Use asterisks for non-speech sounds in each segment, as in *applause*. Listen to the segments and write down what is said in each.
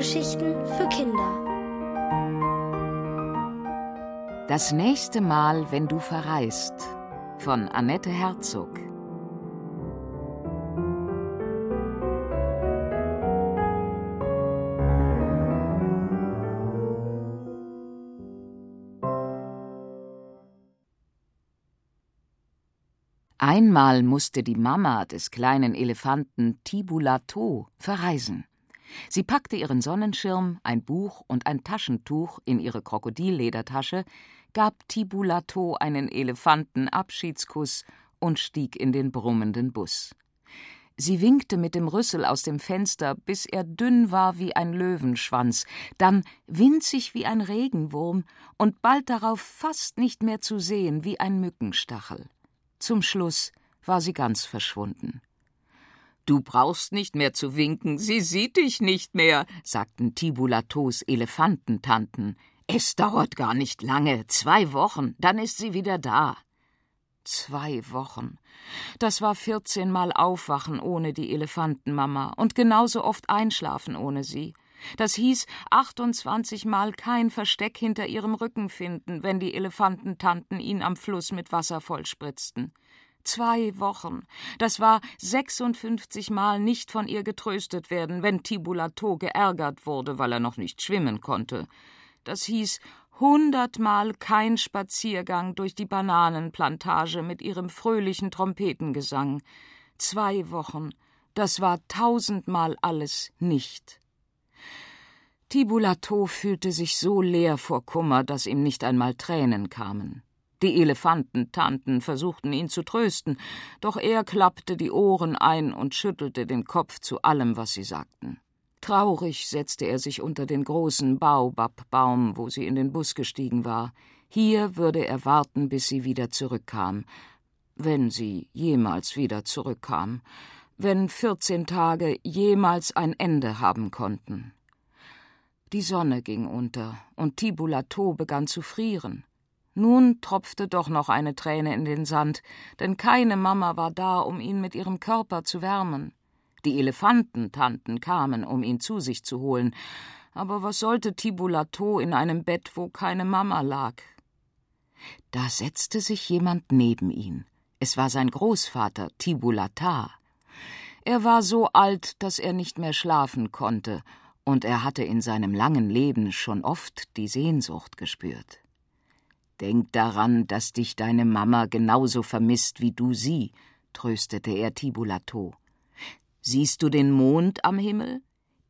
Hörgeschichten für Kinder. Das nächste Mal, wenn du verreist, von Annette Herzog. Einmal musste die Mama des kleinen Elefanten Tibulato verreisen. Sie packte ihren Sonnenschirm, ein Buch und ein Taschentuch in ihre Krokodilledertasche, gab Tibulato einen Elefantenabschiedskuss und stieg in den brummenden Bus. Sie winkte mit dem Rüssel aus dem Fenster, bis er dünn war wie ein Löwenschwanz, dann winzig wie ein Regenwurm und bald darauf fast nicht mehr zu sehen wie ein Mückenstachel. Zum Schluss war sie ganz verschwunden. Du brauchst nicht mehr zu winken, sie sieht dich nicht mehr, sagten Tibulatos Elefantentanten. Es dauert gar nicht lange, zwei Wochen, dann ist sie wieder da. Zwei Wochen. Das war vierzehnmal Aufwachen ohne die Elefantenmama und genauso oft Einschlafen ohne sie. Das hieß 28 Mal kein Versteck hinter ihrem Rücken finden, wenn die Elefantentanten ihn am Fluss mit Wasser vollspritzten. Zwei Wochen. Das war 56 Mal nicht von ihr getröstet werden, wenn Tibulato geärgert wurde, weil er noch nicht schwimmen konnte. Das hieß hundertmal kein Spaziergang durch die Bananenplantage mit ihrem fröhlichen Trompetengesang. Zwei Wochen. Das war tausendmal alles nicht. Tibulato fühlte sich so leer vor Kummer, dass ihm nicht einmal Tränen kamen. Die Elefantentanten versuchten ihn zu trösten, doch er klappte die Ohren ein und schüttelte den Kopf zu allem, was sie sagten. Traurig setzte er sich unter den großen Baobabbaum, wo sie in den Bus gestiegen war. Hier würde er warten, bis sie wieder zurückkam, wenn sie jemals wieder zurückkam, wenn vierzehn Tage jemals ein Ende haben konnten. Die Sonne ging unter, und Tibulato begann zu frieren. Nun tropfte doch noch eine Träne in den Sand, denn keine Mama war da, um ihn mit ihrem Körper zu wärmen. Die Elefantentanten kamen, um ihn zu sich zu holen, aber was sollte Tibulato in einem Bett, wo keine Mama lag? Da setzte sich jemand neben ihn. Es war sein Großvater Tibulatar. Er war so alt, dass er nicht mehr schlafen konnte und er hatte in seinem langen Leben schon oft die Sehnsucht gespürt. Denk daran, dass dich deine Mama genauso vermisst wie du sie, tröstete er Tibulato. Siehst du den Mond am Himmel?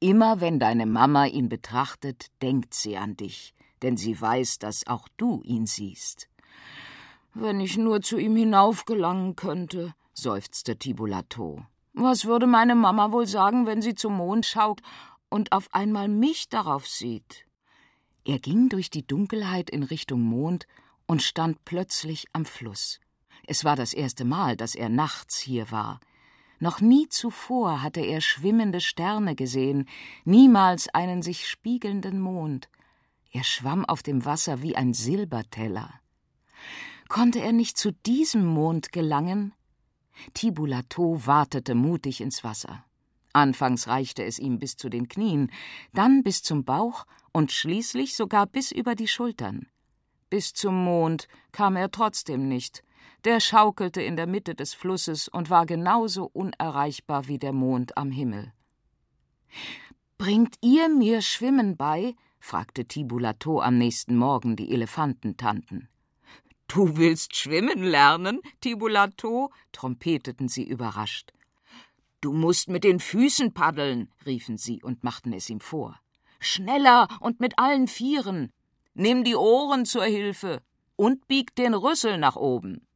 Immer wenn deine Mama ihn betrachtet, denkt sie an dich, denn sie weiß, dass auch du ihn siehst. Wenn ich nur zu ihm hinaufgelangen könnte, seufzte Tibulato. Was würde meine Mama wohl sagen, wenn sie zum Mond schaut und auf einmal mich darauf sieht. Er ging durch die Dunkelheit in Richtung Mond und stand plötzlich am Fluss. Es war das erste Mal, dass er nachts hier war. Noch nie zuvor hatte er schwimmende Sterne gesehen, niemals einen sich spiegelnden Mond. Er schwamm auf dem Wasser wie ein Silberteller. Konnte er nicht zu diesem Mond gelangen? Tibulato wartete mutig ins Wasser. Anfangs reichte es ihm bis zu den Knien, dann bis zum Bauch und schließlich sogar bis über die Schultern. Bis zum Mond kam er trotzdem nicht. Der schaukelte in der Mitte des Flusses und war genauso unerreichbar wie der Mond am Himmel. Bringt ihr mir Schwimmen bei? fragte Tibulato am nächsten Morgen die Elefantentanten. Du willst schwimmen lernen, Tibulato? trompeteten sie überrascht. Du musst mit den Füßen paddeln, riefen sie und machten es ihm vor. Schneller und mit allen Vieren. Nimm die Ohren zur Hilfe und bieg den Rüssel nach oben.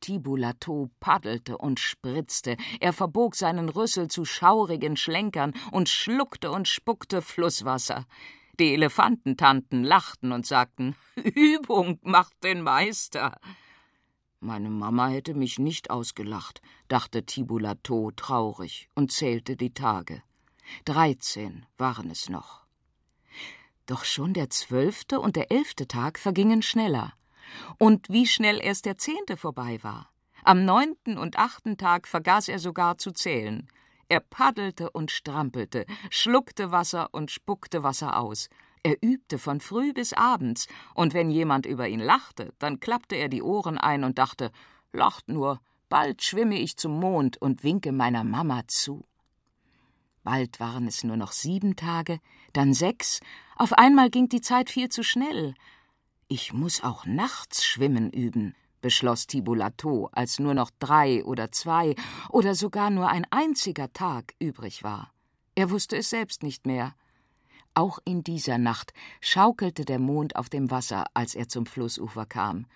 Tibulato paddelte und spritzte, er verbog seinen Rüssel zu schaurigen Schlenkern und schluckte und spuckte Flusswasser. Die Elefantentanten lachten und sagten *laughs* Übung macht den Meister. Meine Mama hätte mich nicht ausgelacht, dachte Tibulato traurig und zählte die Tage. Dreizehn waren es noch. Doch schon der zwölfte und der elfte Tag vergingen schneller. Und wie schnell erst der zehnte vorbei war. Am neunten und achten Tag vergaß er sogar zu zählen. Er paddelte und strampelte, schluckte Wasser und spuckte Wasser aus. Er übte von früh bis abends, und wenn jemand über ihn lachte, dann klappte er die Ohren ein und dachte, lacht nur, bald schwimme ich zum Mond und winke meiner Mama zu. Bald waren es nur noch sieben Tage, dann sechs, auf einmal ging die Zeit viel zu schnell. Ich muss auch nachts schwimmen üben, beschloss Tibulato, als nur noch drei oder zwei oder sogar nur ein einziger Tag übrig war. Er wusste es selbst nicht mehr. Auch in dieser Nacht schaukelte der Mond auf dem Wasser, als er zum Flussufer kam.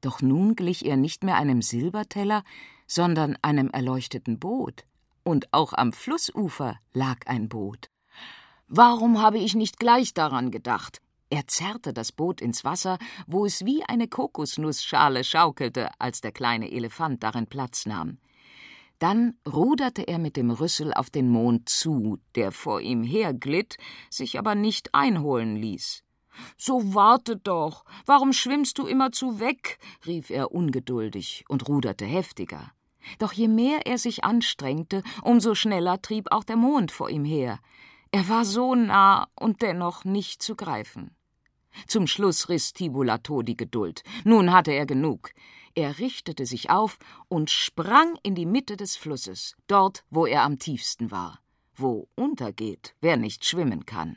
Doch nun glich er nicht mehr einem Silberteller, sondern einem erleuchteten Boot. Und auch am Flussufer lag ein Boot. Warum habe ich nicht gleich daran gedacht? Er zerrte das Boot ins Wasser, wo es wie eine Kokosnussschale schaukelte, als der kleine Elefant darin Platz nahm. Dann ruderte er mit dem Rüssel auf den Mond zu, der vor ihm herglitt, sich aber nicht einholen ließ. So warte doch. Warum schwimmst du immerzu weg? rief er ungeduldig und ruderte heftiger. Doch je mehr er sich anstrengte, umso schneller trieb auch der Mond vor ihm her. Er war so nah und dennoch nicht zu greifen. Zum Schluss riss Tibulato die Geduld. Nun hatte er genug. Er richtete sich auf und sprang in die Mitte des Flusses, dort, wo er am tiefsten war. Wo untergeht, wer nicht schwimmen kann.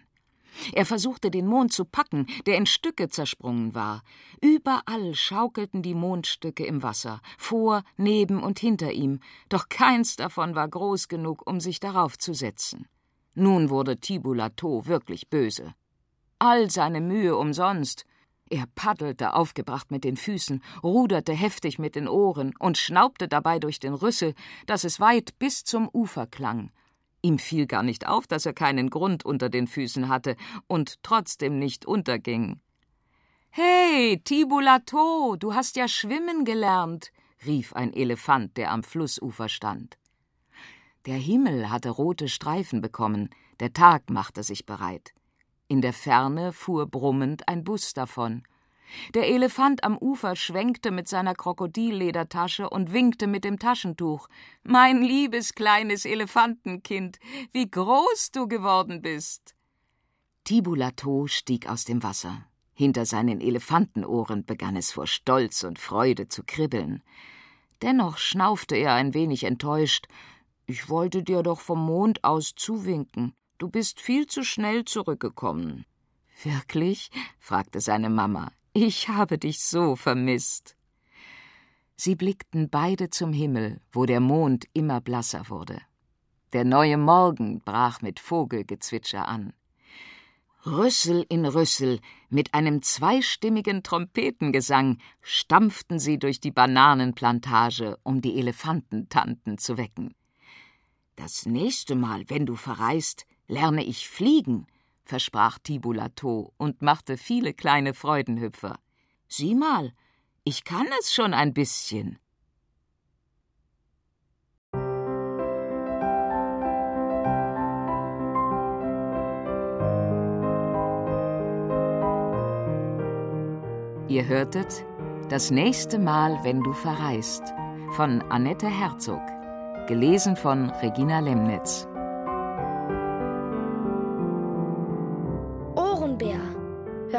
Er versuchte den Mond zu packen, der in Stücke zersprungen war. Überall schaukelten die Mondstücke im Wasser, vor, neben und hinter ihm, doch keins davon war groß genug, um sich darauf zu setzen. Nun wurde Tibulato wirklich böse. All seine Mühe umsonst. Er paddelte aufgebracht mit den Füßen, ruderte heftig mit den Ohren und schnaubte dabei durch den Rüssel, dass es weit bis zum Ufer klang. Ihm fiel gar nicht auf, dass er keinen Grund unter den Füßen hatte und trotzdem nicht unterging. Hey, Tibulato, du hast ja schwimmen gelernt, rief ein Elefant, der am Flussufer stand. Der Himmel hatte rote Streifen bekommen, der Tag machte sich bereit. In der Ferne fuhr brummend ein Bus davon. Der Elefant am Ufer schwenkte mit seiner Krokodilledertasche und winkte mit dem Taschentuch. Mein liebes kleines Elefantenkind, wie groß du geworden bist. Tibulato stieg aus dem Wasser. Hinter seinen Elefantenohren begann es vor Stolz und Freude zu kribbeln. Dennoch schnaufte er ein wenig enttäuscht. Ich wollte dir doch vom Mond aus zuwinken. Du bist viel zu schnell zurückgekommen. Wirklich? fragte seine Mama. Ich habe dich so vermisst. Sie blickten beide zum Himmel, wo der Mond immer blasser wurde. Der neue Morgen brach mit Vogelgezwitscher an. Rüssel in Rüssel, mit einem zweistimmigen Trompetengesang, stampften sie durch die Bananenplantage, um die Elefantentanten zu wecken. Das nächste Mal, wenn du verreist, lerne ich fliegen, versprach Tibulato und machte viele kleine Freudenhüpfer. Sieh mal, ich kann es schon ein bisschen. Ihr hörtet Das nächste Mal, wenn du verreist von Annette Herzog, gelesen von Regina Lemnitz.